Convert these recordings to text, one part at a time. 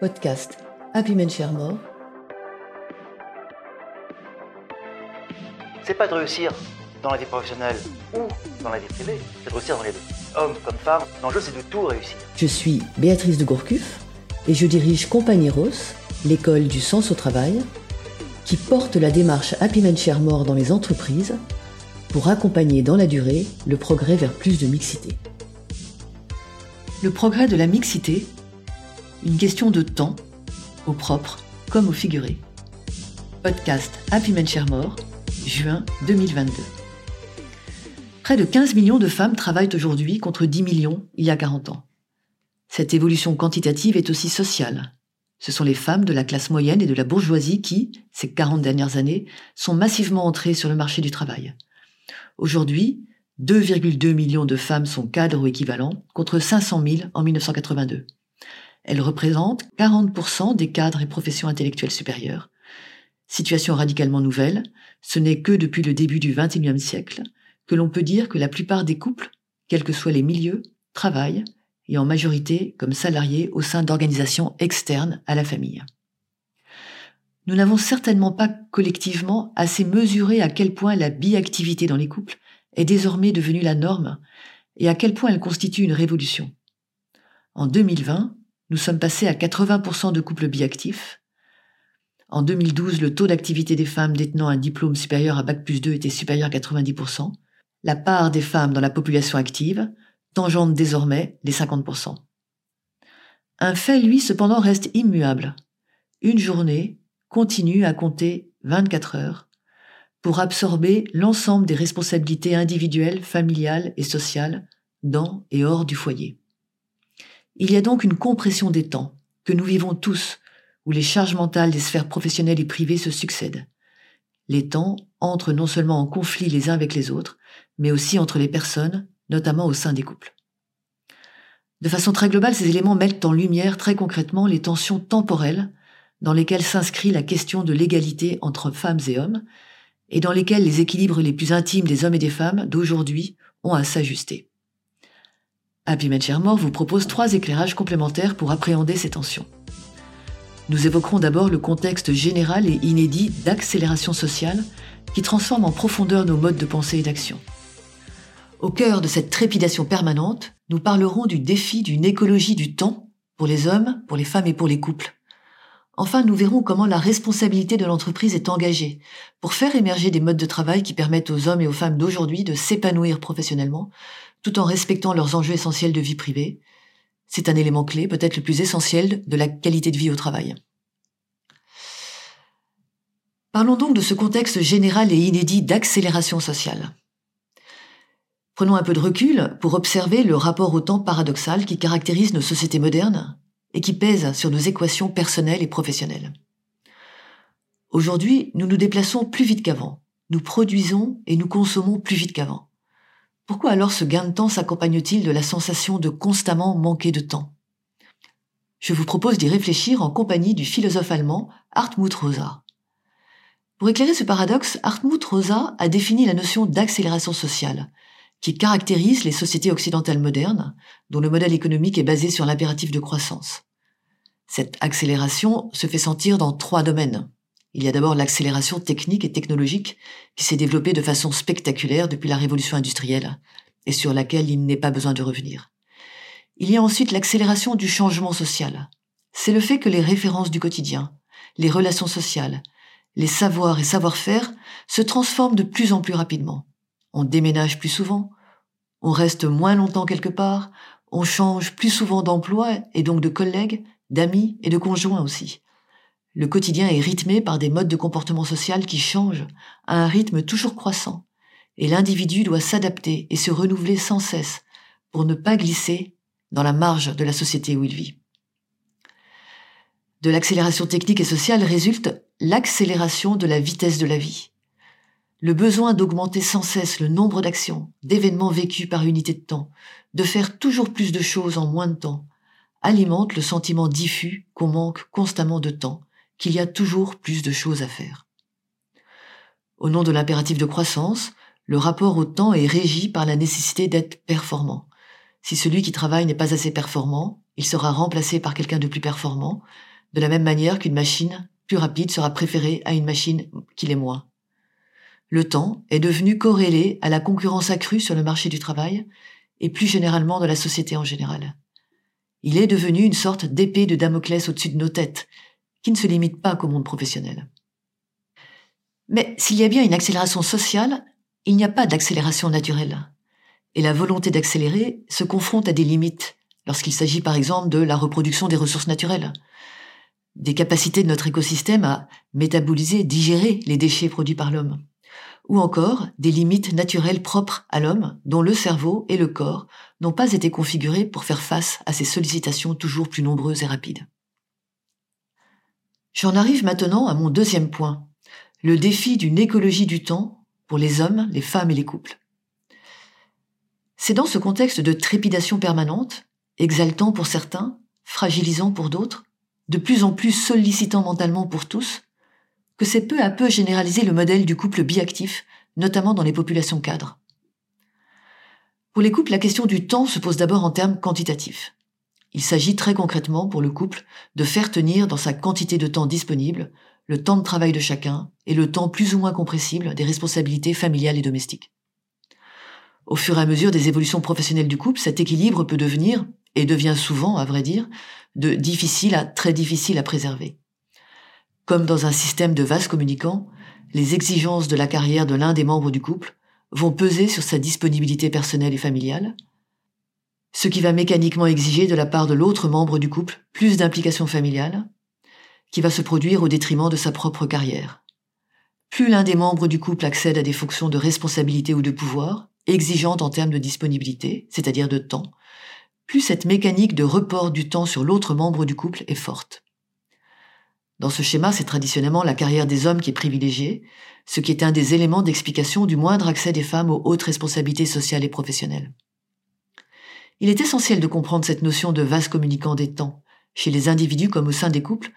Podcast Happy Men Share More. C'est pas de réussir dans la vie professionnelle ou dans la vie privée, c'est de réussir dans les deux. Homme comme femme, l'enjeu c'est de tout réussir. Je suis Béatrice de Gourcuff et je dirige Compagnie Rose, l'école du sens au travail, qui porte la démarche Happy Men Share More dans les entreprises pour accompagner dans la durée le progrès vers plus de mixité. Le progrès de la mixité, une question de temps, au propre comme au figuré. Podcast Happy Men Share More, juin 2022. Près de 15 millions de femmes travaillent aujourd'hui contre 10 millions il y a 40 ans. Cette évolution quantitative est aussi sociale. Ce sont les femmes de la classe moyenne et de la bourgeoisie qui, ces 40 dernières années, sont massivement entrées sur le marché du travail. Aujourd'hui, 2,2 millions de femmes sont cadres ou équivalents, contre 500 000 en 1982. Elles représentent 40% des cadres et professions intellectuelles supérieures. Situation radicalement nouvelle, ce n'est que depuis le début du XXIe siècle que l'on peut dire que la plupart des couples, quels que soient les milieux, travaillent, et en majorité comme salariés au sein d'organisations externes à la famille. Nous n'avons certainement pas collectivement assez mesuré à quel point la biactivité dans les couples est désormais devenue la norme et à quel point elle constitue une révolution. En 2020, nous sommes passés à 80% de couples biactifs. En 2012, le taux d'activité des femmes détenant un diplôme supérieur à Bac plus 2 était supérieur à 90%. La part des femmes dans la population active tangente désormais les 50%. Un fait, lui, cependant, reste immuable. Une journée continue à compter 24 heures pour absorber l'ensemble des responsabilités individuelles, familiales et sociales dans et hors du foyer. Il y a donc une compression des temps que nous vivons tous, où les charges mentales des sphères professionnelles et privées se succèdent. Les temps entrent non seulement en conflit les uns avec les autres, mais aussi entre les personnes, notamment au sein des couples. De façon très globale, ces éléments mettent en lumière très concrètement les tensions temporelles dans lesquelles s'inscrit la question de l'égalité entre femmes et hommes, et dans lesquelles les équilibres les plus intimes des hommes et des femmes d'aujourd'hui ont à s'ajuster. Happy Mort vous propose trois éclairages complémentaires pour appréhender ces tensions. Nous évoquerons d'abord le contexte général et inédit d'accélération sociale qui transforme en profondeur nos modes de pensée et d'action. Au cœur de cette trépidation permanente, nous parlerons du défi d'une écologie du temps pour les hommes, pour les femmes et pour les couples. Enfin, nous verrons comment la responsabilité de l'entreprise est engagée pour faire émerger des modes de travail qui permettent aux hommes et aux femmes d'aujourd'hui de s'épanouir professionnellement, tout en respectant leurs enjeux essentiels de vie privée. C'est un élément clé, peut-être le plus essentiel, de la qualité de vie au travail. Parlons donc de ce contexte général et inédit d'accélération sociale. Prenons un peu de recul pour observer le rapport au temps paradoxal qui caractérise nos sociétés modernes et qui pèse sur nos équations personnelles et professionnelles. Aujourd'hui, nous nous déplaçons plus vite qu'avant. Nous produisons et nous consommons plus vite qu'avant. Pourquoi alors ce gain de temps s'accompagne-t-il de la sensation de constamment manquer de temps? Je vous propose d'y réfléchir en compagnie du philosophe allemand Hartmut Rosa. Pour éclairer ce paradoxe, Hartmut Rosa a défini la notion d'accélération sociale, qui caractérise les sociétés occidentales modernes, dont le modèle économique est basé sur l'impératif de croissance. Cette accélération se fait sentir dans trois domaines. Il y a d'abord l'accélération technique et technologique qui s'est développée de façon spectaculaire depuis la révolution industrielle et sur laquelle il n'est pas besoin de revenir. Il y a ensuite l'accélération du changement social. C'est le fait que les références du quotidien, les relations sociales, les savoirs et savoir-faire se transforment de plus en plus rapidement on déménage plus souvent, on reste moins longtemps quelque part, on change plus souvent d'emploi et donc de collègues, d'amis et de conjoints aussi. Le quotidien est rythmé par des modes de comportement social qui changent à un rythme toujours croissant, et l'individu doit s'adapter et se renouveler sans cesse pour ne pas glisser dans la marge de la société où il vit. De l'accélération technique et sociale résulte l'accélération de la vitesse de la vie. Le besoin d'augmenter sans cesse le nombre d'actions, d'événements vécus par unité de temps, de faire toujours plus de choses en moins de temps, alimente le sentiment diffus qu'on manque constamment de temps, qu'il y a toujours plus de choses à faire. Au nom de l'impératif de croissance, le rapport au temps est régi par la nécessité d'être performant. Si celui qui travaille n'est pas assez performant, il sera remplacé par quelqu'un de plus performant, de la même manière qu'une machine plus rapide sera préférée à une machine qui l'est moins. Le temps est devenu corrélé à la concurrence accrue sur le marché du travail et plus généralement dans la société en général. Il est devenu une sorte d'épée de Damoclès au-dessus de nos têtes, qui ne se limite pas qu'au monde professionnel. Mais s'il y a bien une accélération sociale, il n'y a pas d'accélération naturelle. Et la volonté d'accélérer se confronte à des limites, lorsqu'il s'agit par exemple de la reproduction des ressources naturelles, des capacités de notre écosystème à métaboliser, digérer les déchets produits par l'homme, ou encore des limites naturelles propres à l'homme dont le cerveau et le corps n'ont pas été configurés pour faire face à ces sollicitations toujours plus nombreuses et rapides. J'en arrive maintenant à mon deuxième point, le défi d'une écologie du temps pour les hommes, les femmes et les couples. C'est dans ce contexte de trépidation permanente, exaltant pour certains, fragilisant pour d'autres, de plus en plus sollicitant mentalement pour tous, que c'est peu à peu généralisé le modèle du couple biactif, notamment dans les populations cadres. Pour les couples, la question du temps se pose d'abord en termes quantitatifs. Il s'agit très concrètement pour le couple de faire tenir dans sa quantité de temps disponible le temps de travail de chacun et le temps plus ou moins compressible des responsabilités familiales et domestiques. Au fur et à mesure des évolutions professionnelles du couple, cet équilibre peut devenir, et devient souvent, à vrai dire, de difficile à très difficile à préserver. Comme dans un système de vases communicants, les exigences de la carrière de l'un des membres du couple vont peser sur sa disponibilité personnelle et familiale, ce qui va mécaniquement exiger de la part de l'autre membre du couple plus d'implication familiale, qui va se produire au détriment de sa propre carrière. Plus l'un des membres du couple accède à des fonctions de responsabilité ou de pouvoir, exigeantes en termes de disponibilité, c'est-à-dire de temps, plus cette mécanique de report du temps sur l'autre membre du couple est forte. Dans ce schéma, c'est traditionnellement la carrière des hommes qui est privilégiée, ce qui est un des éléments d'explication du moindre accès des femmes aux hautes responsabilités sociales et professionnelles. Il est essentiel de comprendre cette notion de vase communicant des temps, chez les individus comme au sein des couples,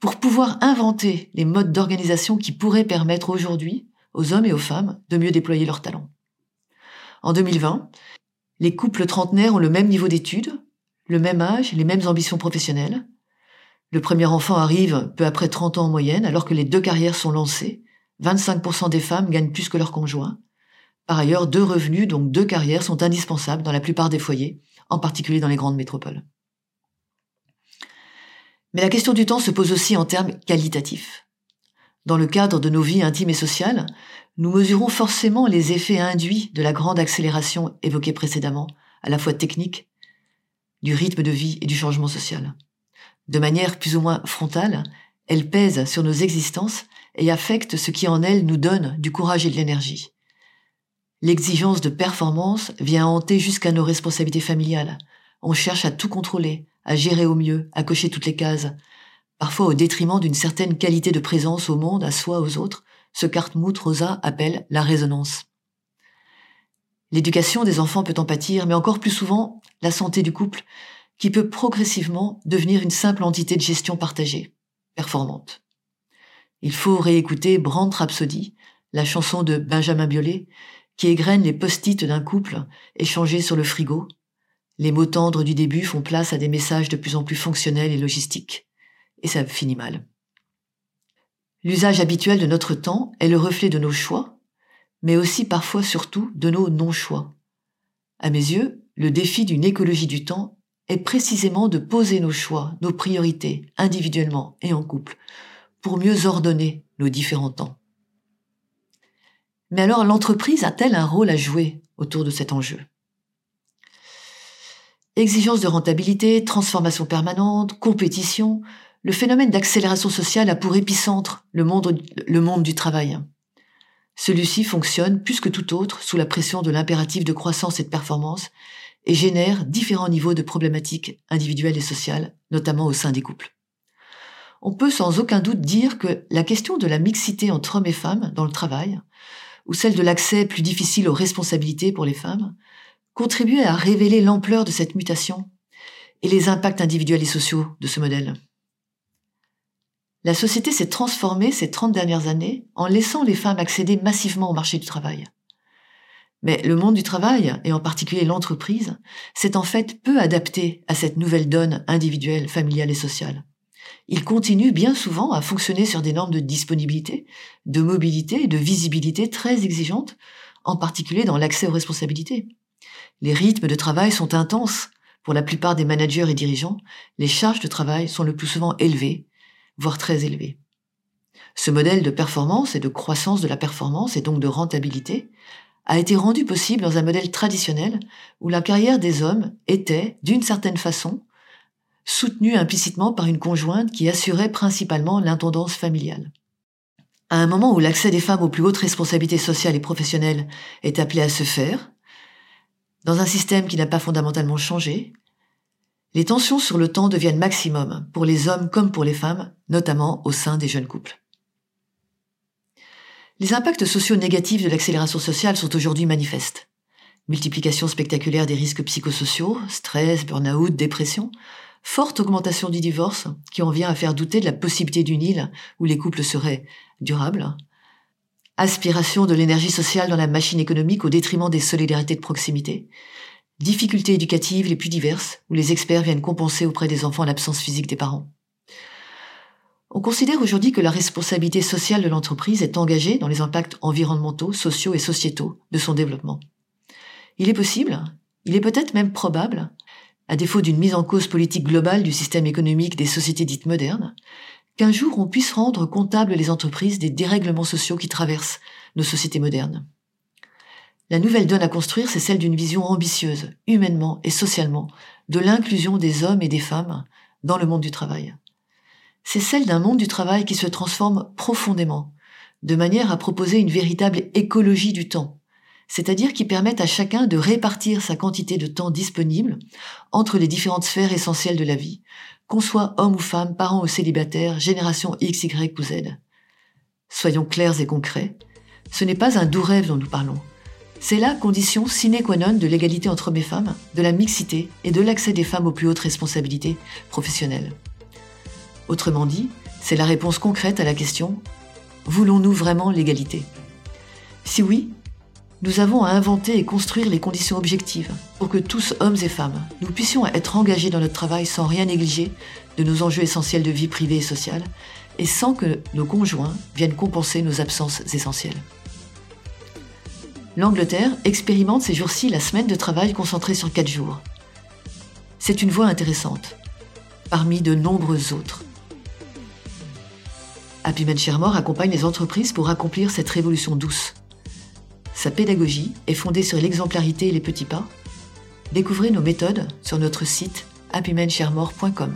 pour pouvoir inventer les modes d'organisation qui pourraient permettre aujourd'hui aux hommes et aux femmes de mieux déployer leurs talents. En 2020, les couples trentenaires ont le même niveau d'études, le même âge, les mêmes ambitions professionnelles. Le premier enfant arrive peu après 30 ans en moyenne, alors que les deux carrières sont lancées. 25% des femmes gagnent plus que leurs conjoints. Par ailleurs, deux revenus, donc deux carrières, sont indispensables dans la plupart des foyers, en particulier dans les grandes métropoles. Mais la question du temps se pose aussi en termes qualitatifs. Dans le cadre de nos vies intimes et sociales, nous mesurons forcément les effets induits de la grande accélération évoquée précédemment, à la fois technique, du rythme de vie et du changement social. De manière plus ou moins frontale, elle pèse sur nos existences et affecte ce qui en elles nous donne du courage et de l'énergie. L'exigence de performance vient hanter jusqu'à nos responsabilités familiales. On cherche à tout contrôler, à gérer au mieux, à cocher toutes les cases, parfois au détriment d'une certaine qualité de présence au monde, à soi, aux autres, ce qu'Hartmut Rosa appelle la résonance. L'éducation des enfants peut en pâtir, mais encore plus souvent la santé du couple, qui peut progressivement devenir une simple entité de gestion partagée, performante. Il faut réécouter Brand Rhapsody, la chanson de Benjamin Biolay, qui égrène les post-it d'un couple échangés sur le frigo, les mots tendres du début font place à des messages de plus en plus fonctionnels et logistiques. Et ça finit mal. L'usage habituel de notre temps est le reflet de nos choix, mais aussi parfois surtout de nos non-choix. À mes yeux, le défi d'une écologie du temps est précisément de poser nos choix, nos priorités, individuellement et en couple, pour mieux ordonner nos différents temps. Mais alors l'entreprise a-t-elle un rôle à jouer autour de cet enjeu? Exigence de rentabilité, transformation permanente, compétition, le phénomène d'accélération sociale a pour épicentre le monde, du travail. Celui-ci fonctionne plus que tout autre sous la pression de l'impératif de croissance et de performance et génère différents niveaux de problématiques individuelles et sociales, notamment au sein des couples. On peut sans aucun doute dire que la question de la mixité entre hommes et femmes dans le travail, ou celle de l'accès plus difficile aux responsabilités pour les femmes, contribuer à révéler l'ampleur de cette mutation et les impacts individuels et sociaux de ce modèle. La société s'est transformée ces 30 dernières années en laissant les femmes accéder massivement au marché du travail. Mais le monde du travail, et en particulier l'entreprise, s'est en fait peu adapté à cette nouvelle donne individuelle, familiale et sociale. Il continue bien souvent à fonctionner sur des normes de disponibilité, de mobilité et de visibilité très exigeantes, en particulier dans l'accès aux responsabilités. Les rythmes de travail sont intenses. Pour la plupart des managers et dirigeants, les charges de travail sont le plus souvent élevées, voire très élevées. Ce modèle de performance et de croissance de la performance et donc de rentabilité a été rendu possible dans un modèle traditionnel où la carrière des hommes était, d'une certaine façon, soutenue implicitement par une conjointe qui assurait principalement l'intendance familiale. À un moment où l'accès des femmes aux plus hautes responsabilités sociales et professionnelles est appelé à se faire, dans un système qui n'a pas fondamentalement changé, les tensions sur le temps deviennent maximum pour les hommes comme pour les femmes, notamment au sein des jeunes couples. Les impacts sociaux négatifs de l'accélération sociale sont aujourd'hui manifestes. Multiplication spectaculaire des risques psychosociaux, stress, burn-out, dépression, forte augmentation du divorce qui en vient à faire douter de la possibilité d'une île où les couples seraient durables, aspiration de l'énergie sociale dans la machine économique au détriment des solidarités de proximité, difficultés éducatives les plus diverses où les experts viennent compenser auprès des enfants l'absence physique des parents. On considère aujourd'hui que la responsabilité sociale de l'entreprise est engagée dans les impacts environnementaux, sociaux et sociétaux de son développement. Il est possible, il est peut-être même probable, à défaut d'une mise en cause politique globale du système économique des sociétés dites modernes, qu'un jour on puisse rendre comptables les entreprises des dérèglements sociaux qui traversent nos sociétés modernes. La nouvelle donne à construire, c'est celle d'une vision ambitieuse, humainement et socialement, de l'inclusion des hommes et des femmes dans le monde du travail c'est celle d'un monde du travail qui se transforme profondément, de manière à proposer une véritable écologie du temps, c'est-à-dire qui permette à chacun de répartir sa quantité de temps disponible entre les différentes sphères essentielles de la vie, qu'on soit homme ou femme, parent ou célibataire, génération X, Y ou Z. Soyons clairs et concrets, ce n'est pas un doux rêve dont nous parlons. C'est la condition sine qua non de l'égalité entre hommes et femmes, de la mixité et de l'accès des femmes aux plus hautes responsabilités professionnelles. Autrement dit, c'est la réponse concrète à la question Voulons-nous vraiment l'égalité? Si oui, nous avons à inventer et construire les conditions objectives pour que tous, hommes et femmes, nous puissions être engagés dans notre travail sans rien négliger de nos enjeux essentiels de vie privée et sociale, et sans que nos conjoints viennent compenser nos absences essentielles. L'Angleterre expérimente ces jours-ci la semaine de travail concentrée sur quatre jours. C'est une voie intéressante, parmi de nombreuses autres. Happy Man Shermore accompagne les entreprises pour accomplir cette révolution douce. Sa pédagogie est fondée sur l'exemplarité et les petits pas. Découvrez nos méthodes sur notre site happymansharemore.com.